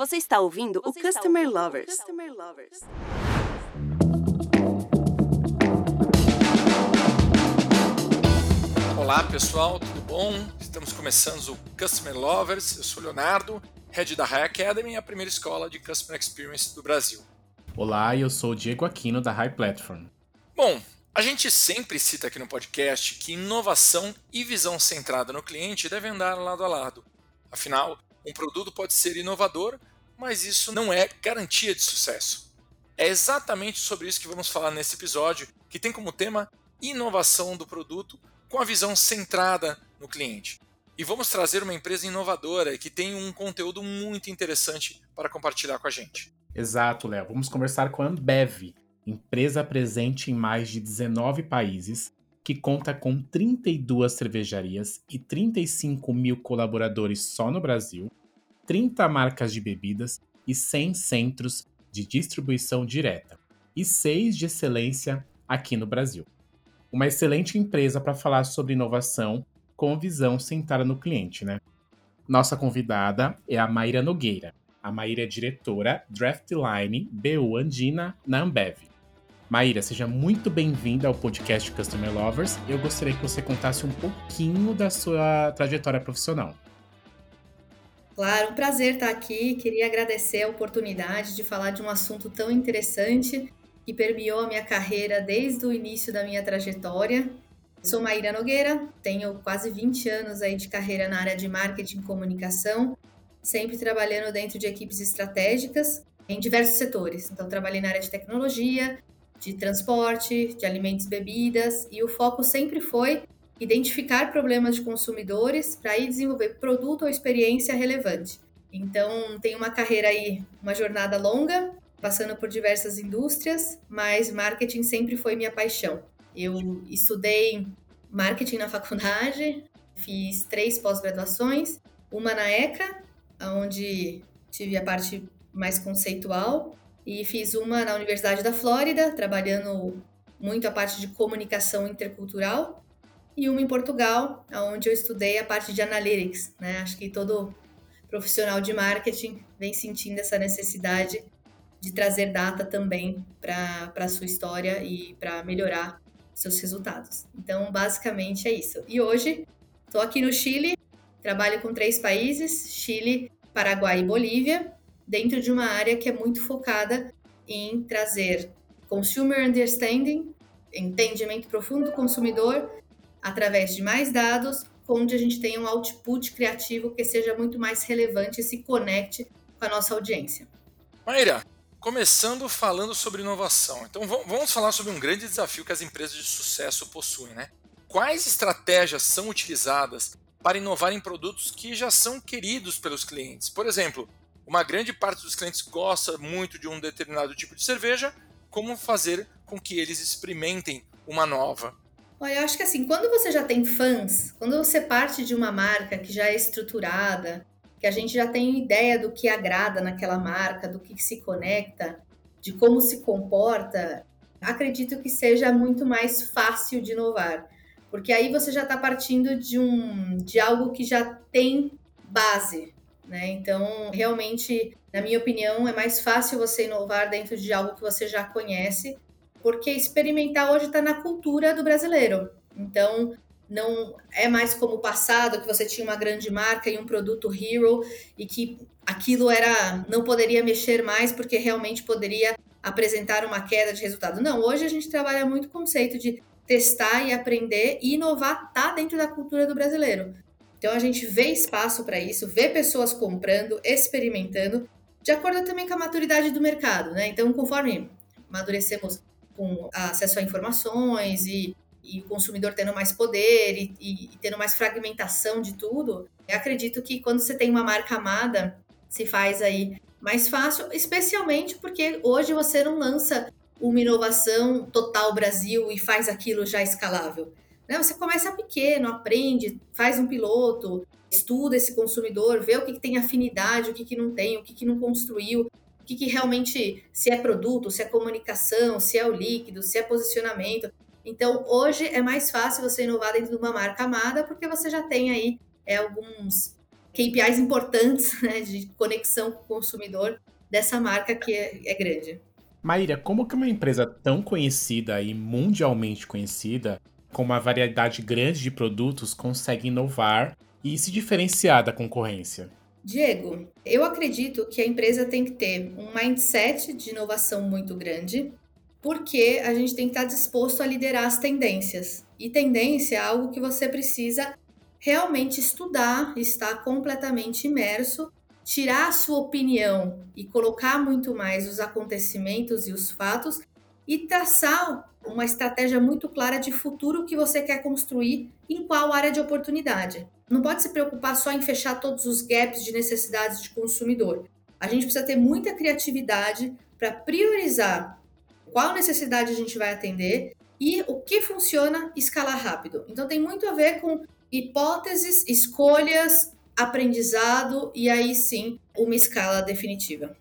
Você está ouvindo Você o Customer ouvindo Lovers. Customer Lovers. Olá pessoal, tudo bom? Estamos começando o Customer Lovers. Eu sou Leonardo, head da High Academy, a primeira escola de Customer Experience do Brasil. Olá, eu sou o Diego Aquino da High Platform. Bom, a gente sempre cita aqui no podcast que inovação e visão centrada no cliente devem andar lado a lado. Afinal, um produto pode ser inovador, mas isso não é garantia de sucesso. É exatamente sobre isso que vamos falar nesse episódio, que tem como tema inovação do produto com a visão centrada no cliente. E vamos trazer uma empresa inovadora que tem um conteúdo muito interessante para compartilhar com a gente. Exato, Léo. Vamos conversar com a Ambev, empresa presente em mais de 19 países, que conta com 32 cervejarias e 35 mil colaboradores só no Brasil, 30 marcas de bebidas e 100 centros de distribuição direta, e 6 de excelência aqui no Brasil. Uma excelente empresa para falar sobre inovação com visão centrada no cliente, né? Nossa convidada é a Maíra Nogueira. A Maíra é diretora Draftline BU Andina na Ambev. Maíra, seja muito bem-vinda ao podcast Customer Lovers. Eu gostaria que você contasse um pouquinho da sua trajetória profissional. Claro, um prazer estar aqui. Queria agradecer a oportunidade de falar de um assunto tão interessante que permeou a minha carreira desde o início da minha trajetória. Sou Maíra Nogueira, tenho quase 20 anos aí de carreira na área de marketing e comunicação, sempre trabalhando dentro de equipes estratégicas em diversos setores. Então, trabalhei na área de tecnologia, de transporte, de alimentos e bebidas, e o foco sempre foi identificar problemas de consumidores para aí desenvolver produto ou experiência relevante. Então, tem uma carreira aí, uma jornada longa, passando por diversas indústrias, mas marketing sempre foi minha paixão. Eu estudei marketing na faculdade, fiz três pós-graduações, uma na ECA, onde tive a parte mais conceitual, e fiz uma na Universidade da Flórida, trabalhando muito a parte de comunicação intercultural, e uma em Portugal, onde eu estudei a parte de analytics, né? Acho que todo profissional de marketing vem sentindo essa necessidade de trazer data também para a sua história e para melhorar seus resultados. Então, basicamente é isso. E hoje, estou aqui no Chile, trabalho com três países: Chile, Paraguai e Bolívia, dentro de uma área que é muito focada em trazer consumer understanding, entendimento profundo do consumidor, através de mais dados, onde a gente tenha um output criativo que seja muito mais relevante e se conecte com a nossa audiência. Maíra, começando falando sobre inovação. Então vamos falar sobre um grande desafio que as empresas de sucesso possuem, né? Quais estratégias são utilizadas para inovar em produtos que já são queridos pelos clientes? Por exemplo, uma grande parte dos clientes gosta muito de um determinado tipo de cerveja, como fazer com que eles experimentem uma nova? Olha, eu acho que assim, quando você já tem fãs, quando você parte de uma marca que já é estruturada, que a gente já tem ideia do que agrada naquela marca, do que se conecta, de como se comporta, acredito que seja muito mais fácil de inovar. Porque aí você já está partindo de, um, de algo que já tem base. Né? Então, realmente, na minha opinião, é mais fácil você inovar dentro de algo que você já conhece, porque experimentar hoje está na cultura do brasileiro. Então, não é mais como o passado, que você tinha uma grande marca e um produto hero e que aquilo era não poderia mexer mais porque realmente poderia apresentar uma queda de resultado. Não, hoje a gente trabalha muito o conceito de testar e aprender e inovar tá dentro da cultura do brasileiro. Então a gente vê espaço para isso, vê pessoas comprando, experimentando, de acordo também com a maturidade do mercado, né? Então, conforme amadurecemos com acesso a informações e e o consumidor tendo mais poder e, e, e tendo mais fragmentação de tudo, eu acredito que quando você tem uma marca amada, se faz aí mais fácil, especialmente porque hoje você não lança uma inovação total Brasil e faz aquilo já escalável. Né? Você começa pequeno, aprende, faz um piloto, estuda esse consumidor, vê o que, que tem afinidade, o que, que não tem, o que, que não construiu, que, que realmente, se é produto, se é comunicação, se é o líquido, se é posicionamento. Então, hoje é mais fácil você inovar dentro de uma marca amada, porque você já tem aí é, alguns KPIs importantes né, de conexão com o consumidor dessa marca que é, é grande. Maíra, como que uma empresa tão conhecida e mundialmente conhecida, com uma variedade grande de produtos, consegue inovar e se diferenciar da concorrência? Diego, eu acredito que a empresa tem que ter um mindset de inovação muito grande, porque a gente tem que estar disposto a liderar as tendências. E tendência é algo que você precisa realmente estudar, estar completamente imerso, tirar a sua opinião e colocar muito mais os acontecimentos e os fatos e traçar uma estratégia muito clara de futuro que você quer construir em qual área de oportunidade. Não pode se preocupar só em fechar todos os gaps de necessidades de consumidor. A gente precisa ter muita criatividade para priorizar qual necessidade a gente vai atender e o que funciona escalar rápido. Então tem muito a ver com hipóteses, escolhas, aprendizado e aí sim uma escala definitiva.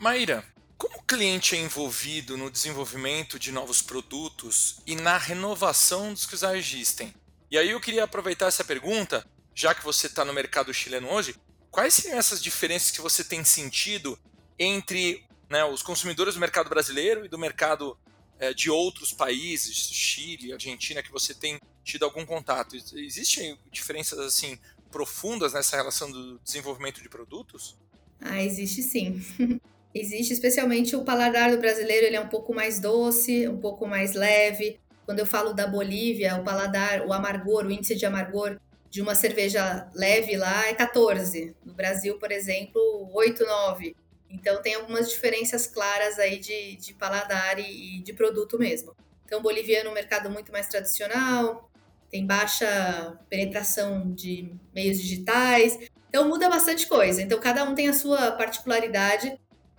Maíra, como o cliente é envolvido no desenvolvimento de novos produtos e na renovação dos que já existem? E aí eu queria aproveitar essa pergunta, já que você está no mercado chileno hoje, quais seriam essas diferenças que você tem sentido entre né, os consumidores do mercado brasileiro e do mercado é, de outros países, Chile, Argentina, que você tem tido algum contato? Existem diferenças assim profundas nessa relação do desenvolvimento de produtos? Ah, existe sim. existe, especialmente o paladar do brasileiro, ele é um pouco mais doce, um pouco mais leve. Quando eu falo da Bolívia, o paladar, o amargor, o índice de amargor de uma cerveja leve lá é 14. No Brasil, por exemplo, 8, 9. Então tem algumas diferenças claras aí de, de paladar e, e de produto mesmo. Então, boliviano é um mercado muito mais tradicional, tem baixa penetração de meios digitais. Então muda bastante coisa. Então cada um tem a sua particularidade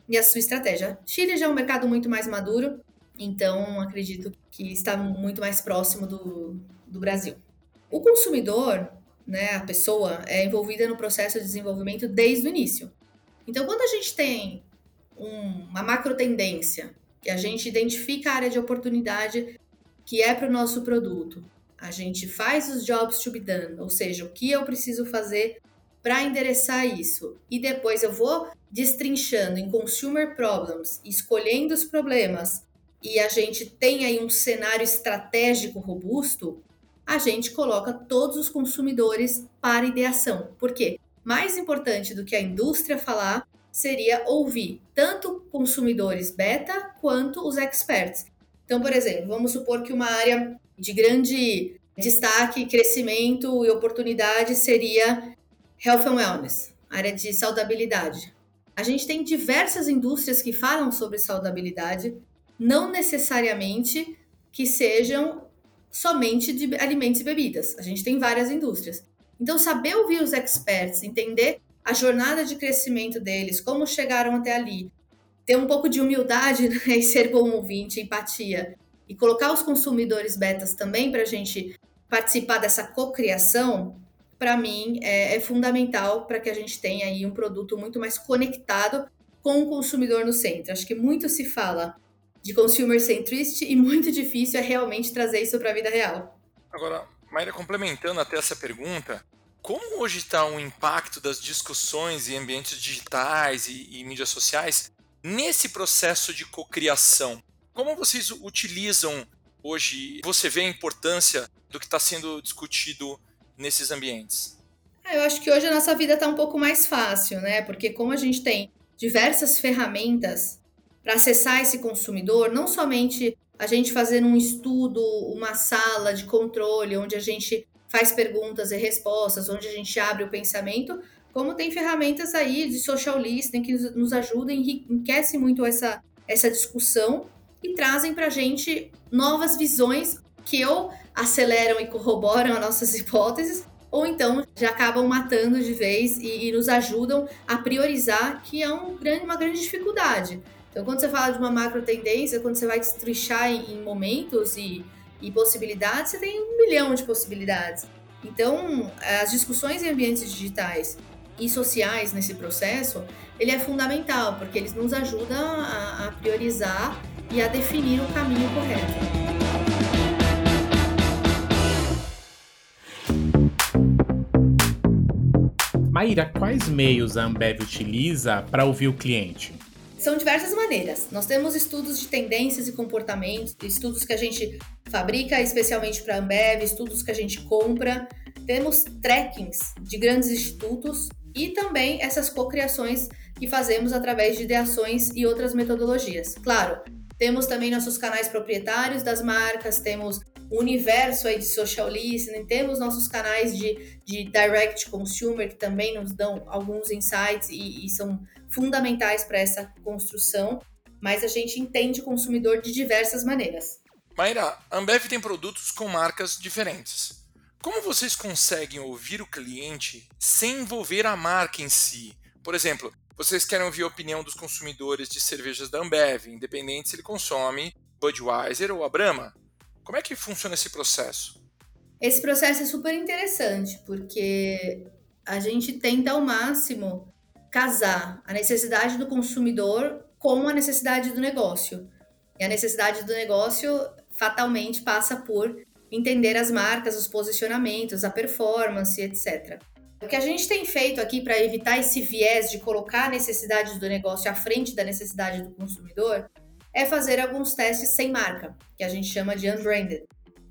e a sua estratégia. Chile já é um mercado muito mais maduro, então acredito que está muito mais próximo do, do Brasil. O consumidor, né, a pessoa, é envolvida no processo de desenvolvimento desde o início. Então, quando a gente tem um, uma macro tendência, que a gente identifica a área de oportunidade que é para o nosso produto, a gente faz os jobs to be done, ou seja, o que eu preciso fazer para endereçar isso. E depois eu vou destrinchando em consumer problems, escolhendo os problemas, e a gente tem aí um cenário estratégico robusto, a gente coloca todos os consumidores para ideação. Por quê? Mais importante do que a indústria falar seria ouvir tanto consumidores beta quanto os experts. Então, por exemplo, vamos supor que uma área de grande destaque, crescimento e oportunidade seria Health and Wellness, área de saudabilidade. A gente tem diversas indústrias que falam sobre saudabilidade, não necessariamente que sejam somente de alimentos e bebidas. A gente tem várias indústrias. Então, saber ouvir os experts, entender a jornada de crescimento deles, como chegaram até ali, ter um pouco de humildade né, e ser bom ouvinte, empatia, e colocar os consumidores betas também para a gente participar dessa cocriação, para mim é, é fundamental para que a gente tenha aí um produto muito mais conectado com o consumidor no centro. Acho que muito se fala de consumer centrist e muito difícil é realmente trazer isso para a vida real. Agora, Maíra, complementando até essa pergunta, como hoje está o impacto das discussões em ambientes digitais e, e mídias sociais nesse processo de cocriação? Como vocês utilizam hoje? Você vê a importância do que está sendo discutido nesses ambientes? Ah, eu acho que hoje a nossa vida está um pouco mais fácil, né? Porque como a gente tem diversas ferramentas para acessar esse consumidor, não somente a gente fazer um estudo, uma sala de controle onde a gente faz perguntas e respostas, onde a gente abre o pensamento, como tem ferramentas aí de social listening que nos ajudam enriquecem muito essa, essa discussão e trazem para a gente novas visões que ou aceleram e corroboram as nossas hipóteses, ou então já acabam matando de vez e, e nos ajudam a priorizar, que é um grande, uma grande dificuldade. Então, quando você fala de uma macro tendência, quando você vai destrichar em, em momentos e, e possibilidades, você tem um milhão de possibilidades. Então, as discussões em ambientes digitais e sociais nesse processo, ele é fundamental, porque eles nos ajudam a, a priorizar e a definir o caminho correto. Maíra, quais meios a Ambev utiliza para ouvir o cliente? São diversas maneiras. Nós temos estudos de tendências e comportamentos, estudos que a gente fabrica especialmente para a Ambev, estudos que a gente compra. Temos trackings de grandes institutos e também essas cocriações que fazemos através de ideações e outras metodologias. Claro, temos também nossos canais proprietários das marcas, temos o universo aí de social listening, temos nossos canais de, de direct consumer que também nos dão alguns insights e, e são fundamentais para essa construção, mas a gente entende o consumidor de diversas maneiras. Maíra, a Ambev tem produtos com marcas diferentes. Como vocês conseguem ouvir o cliente sem envolver a marca em si? Por exemplo, vocês querem ouvir a opinião dos consumidores de cervejas da Ambev, independente se ele consome Budweiser ou a Brahma. Como é que funciona esse processo? Esse processo é super interessante, porque a gente tenta ao máximo casar a necessidade do consumidor com a necessidade do negócio. E a necessidade do negócio fatalmente passa por entender as marcas, os posicionamentos, a performance, etc. O que a gente tem feito aqui para evitar esse viés de colocar a necessidade do negócio à frente da necessidade do consumidor é fazer alguns testes sem marca, que a gente chama de unbranded.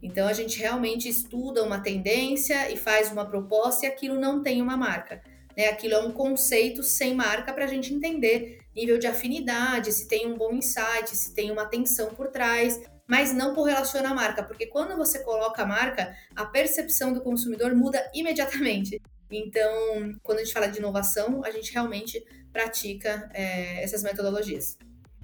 Então a gente realmente estuda uma tendência e faz uma proposta e aquilo não tem uma marca. Né? Aquilo é um conceito sem marca para a gente entender nível de afinidade, se tem um bom insight, se tem uma atenção por trás, mas não correlaciona a marca, porque quando você coloca a marca, a percepção do consumidor muda imediatamente. Então, quando a gente fala de inovação, a gente realmente pratica é, essas metodologias.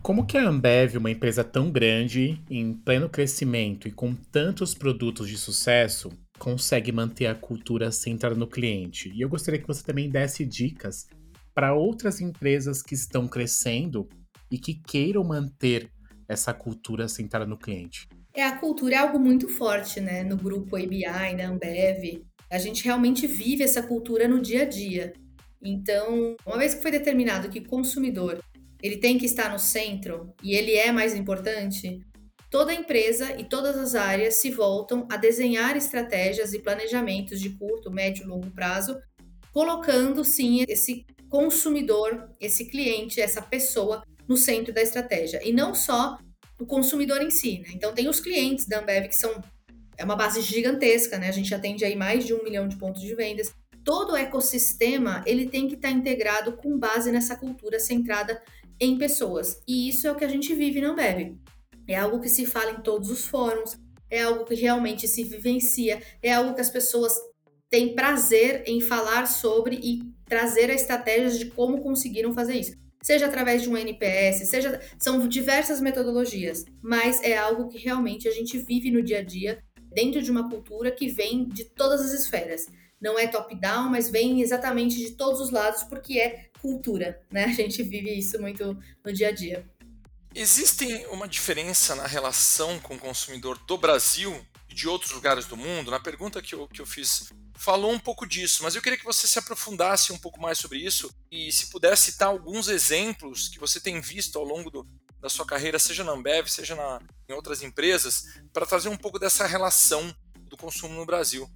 Como que a Ambev, uma empresa tão grande, em pleno crescimento e com tantos produtos de sucesso, consegue manter a cultura centrada no cliente? E eu gostaria que você também desse dicas para outras empresas que estão crescendo e que queiram manter essa cultura centrada no cliente. É, a cultura é algo muito forte, né? No grupo ABI, na Ambev. A gente realmente vive essa cultura no dia a dia. Então, uma vez que foi determinado que o consumidor ele tem que estar no centro e ele é mais importante, toda empresa e todas as áreas se voltam a desenhar estratégias e planejamentos de curto, médio e longo prazo, colocando sim esse consumidor, esse cliente, essa pessoa no centro da estratégia. E não só o consumidor em si, né? Então tem os clientes da Ambev que são é uma base gigantesca, né? A gente atende aí mais de um milhão de pontos de vendas. Todo o ecossistema ele tem que estar tá integrado com base nessa cultura centrada em pessoas. E isso é o que a gente vive na Ambev. É algo que se fala em todos os fóruns, é algo que realmente se vivencia, é algo que as pessoas têm prazer em falar sobre e trazer estratégias de como conseguiram fazer isso. Seja através de um NPS, seja são diversas metodologias, mas é algo que realmente a gente vive no dia a dia dentro de uma cultura que vem de todas as esferas. Não é top-down, mas vem exatamente de todos os lados, porque é cultura, né? A gente vive isso muito no dia a dia. Existe uma diferença na relação com o consumidor do Brasil e de outros lugares do mundo? Na pergunta que eu, que eu fiz, falou um pouco disso, mas eu queria que você se aprofundasse um pouco mais sobre isso e se pudesse citar alguns exemplos que você tem visto ao longo do, da sua carreira, seja na Ambev, seja na, em outras empresas, para trazer um pouco dessa relação do consumo no Brasil.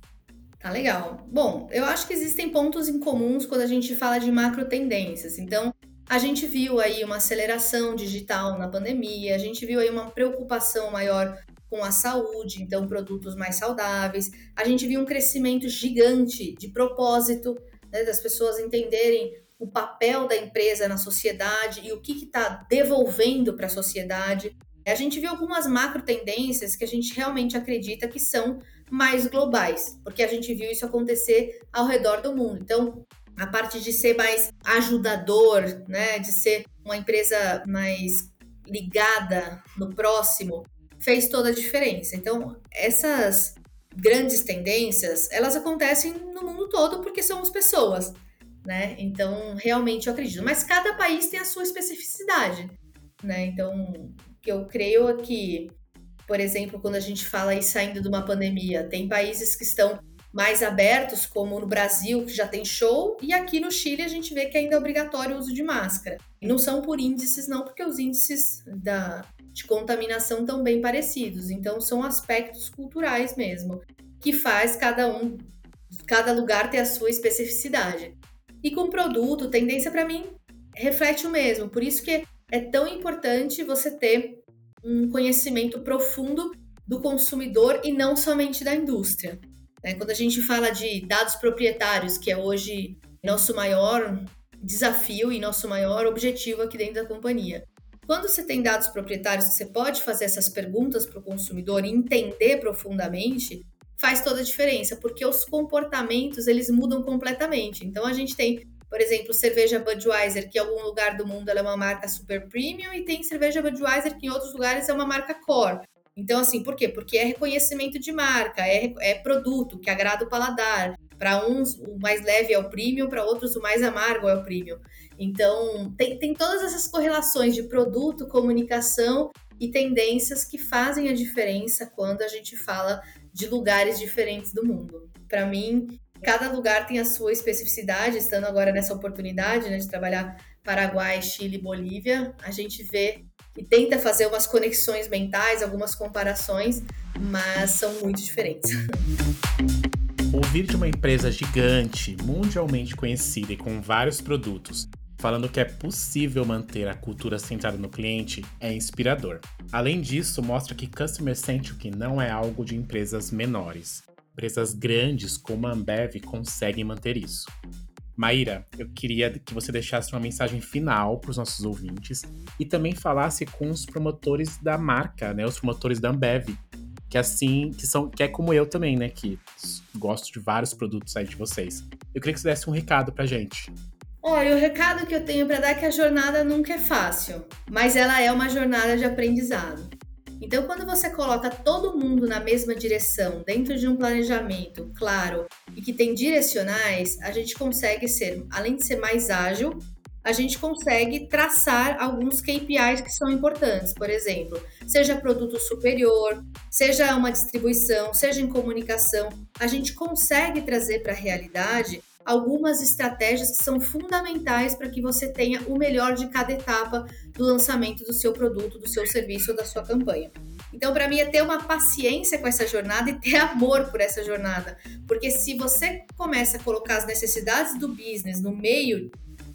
Tá legal. Bom, eu acho que existem pontos em comuns quando a gente fala de macro tendências. Então, a gente viu aí uma aceleração digital na pandemia, a gente viu aí uma preocupação maior com a saúde, então produtos mais saudáveis. A gente viu um crescimento gigante de propósito, né, das pessoas entenderem o papel da empresa na sociedade e o que está devolvendo para a sociedade. A gente viu algumas macro tendências que a gente realmente acredita que são mais globais, porque a gente viu isso acontecer ao redor do mundo. Então, a parte de ser mais ajudador, né, de ser uma empresa mais ligada no próximo, fez toda a diferença. Então, essas grandes tendências, elas acontecem no mundo todo porque somos pessoas né? Então, realmente eu acredito. Mas cada país tem a sua especificidade, né? Então, eu creio é que, por exemplo, quando a gente fala aí saindo de uma pandemia, tem países que estão mais abertos, como no Brasil, que já tem show, e aqui no Chile a gente vê que ainda é obrigatório o uso de máscara. E não são por índices, não, porque os índices da, de contaminação estão bem parecidos. Então, são aspectos culturais mesmo, que faz cada um, cada lugar ter a sua especificidade. E com produto, tendência para mim reflete o mesmo. Por isso que é tão importante você ter um conhecimento profundo do consumidor e não somente da indústria. Né? Quando a gente fala de dados proprietários, que é hoje nosso maior desafio e nosso maior objetivo aqui dentro da companhia. Quando você tem dados proprietários, você pode fazer essas perguntas para o consumidor e entender profundamente, faz toda a diferença, porque os comportamentos eles mudam completamente. Então a gente tem, por exemplo, cerveja Budweiser, que em algum lugar do mundo é uma marca super premium, e tem cerveja Budweiser que em outros lugares é uma marca core. Então, assim, por quê? Porque é reconhecimento de marca, é, é produto que agrada o paladar. Para uns, o mais leve é o premium, para outros, o mais amargo é o premium. Então, tem, tem todas essas correlações de produto, comunicação e tendências que fazem a diferença quando a gente fala de lugares diferentes do mundo. Para mim, cada lugar tem a sua especificidade, estando agora nessa oportunidade né, de trabalhar Paraguai, Chile, Bolívia, a gente vê e tenta fazer umas conexões mentais, algumas comparações, mas são muito diferentes. Ouvir de uma empresa gigante, mundialmente conhecida e com vários produtos, falando que é possível manter a cultura centrada no cliente é inspirador. Além disso, mostra que Customer Centric não é algo de empresas menores. Empresas grandes como a Ambev conseguem manter isso. Maíra, eu queria que você deixasse uma mensagem final para os nossos ouvintes e também falasse com os promotores da marca, né, os promotores da Ambev, que assim, que são, que é como eu também, né, que gosto de vários produtos aí de vocês. Eu queria que você desse um recado pra gente. Olha, o recado que eu tenho para dar é que a jornada nunca é fácil, mas ela é uma jornada de aprendizado. Então, quando você coloca todo mundo na mesma direção, dentro de um planejamento claro e que tem direcionais, a gente consegue ser, além de ser mais ágil, a gente consegue traçar alguns KPIs que são importantes. Por exemplo, seja produto superior, seja uma distribuição, seja em comunicação, a gente consegue trazer para a realidade algumas estratégias que são fundamentais para que você tenha o melhor de cada etapa do lançamento do seu produto, do seu serviço ou da sua campanha. Então, para mim, é ter uma paciência com essa jornada e ter amor por essa jornada. Porque se você começa a colocar as necessidades do business no meio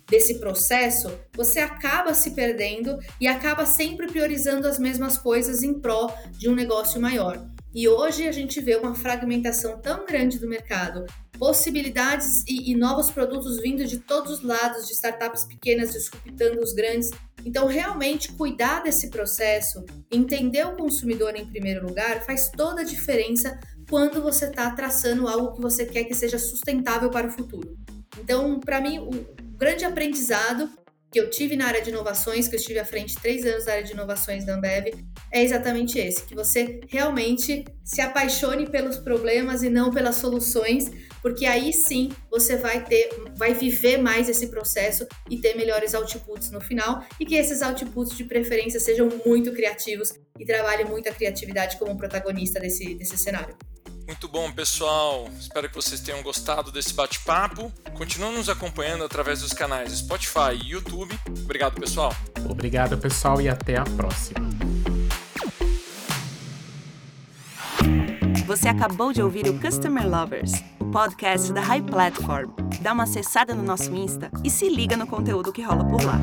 desse processo, você acaba se perdendo e acaba sempre priorizando as mesmas coisas em prol de um negócio maior. E hoje a gente vê uma fragmentação tão grande do mercado, possibilidades e, e novos produtos vindo de todos os lados, de startups pequenas disruptando os grandes. Então, realmente cuidar desse processo, entender o consumidor em primeiro lugar, faz toda a diferença quando você está traçando algo que você quer que seja sustentável para o futuro. Então, para mim, o grande aprendizado que eu tive na área de inovações, que eu estive à frente três anos da área de inovações da Ambev, é exatamente esse: que você realmente se apaixone pelos problemas e não pelas soluções, porque aí sim você vai ter, vai viver mais esse processo e ter melhores outputs no final, e que esses outputs de preferência sejam muito criativos e trabalhem muito a criatividade como protagonista desse, desse cenário. Muito bom, pessoal. Espero que vocês tenham gostado desse bate-papo. Continuem nos acompanhando através dos canais Spotify e YouTube. Obrigado, pessoal. Obrigado, pessoal, e até a próxima. Você acabou de ouvir o Customer Lovers, o podcast da High Platform. Dá uma acessada no nosso Insta e se liga no conteúdo que rola por lá.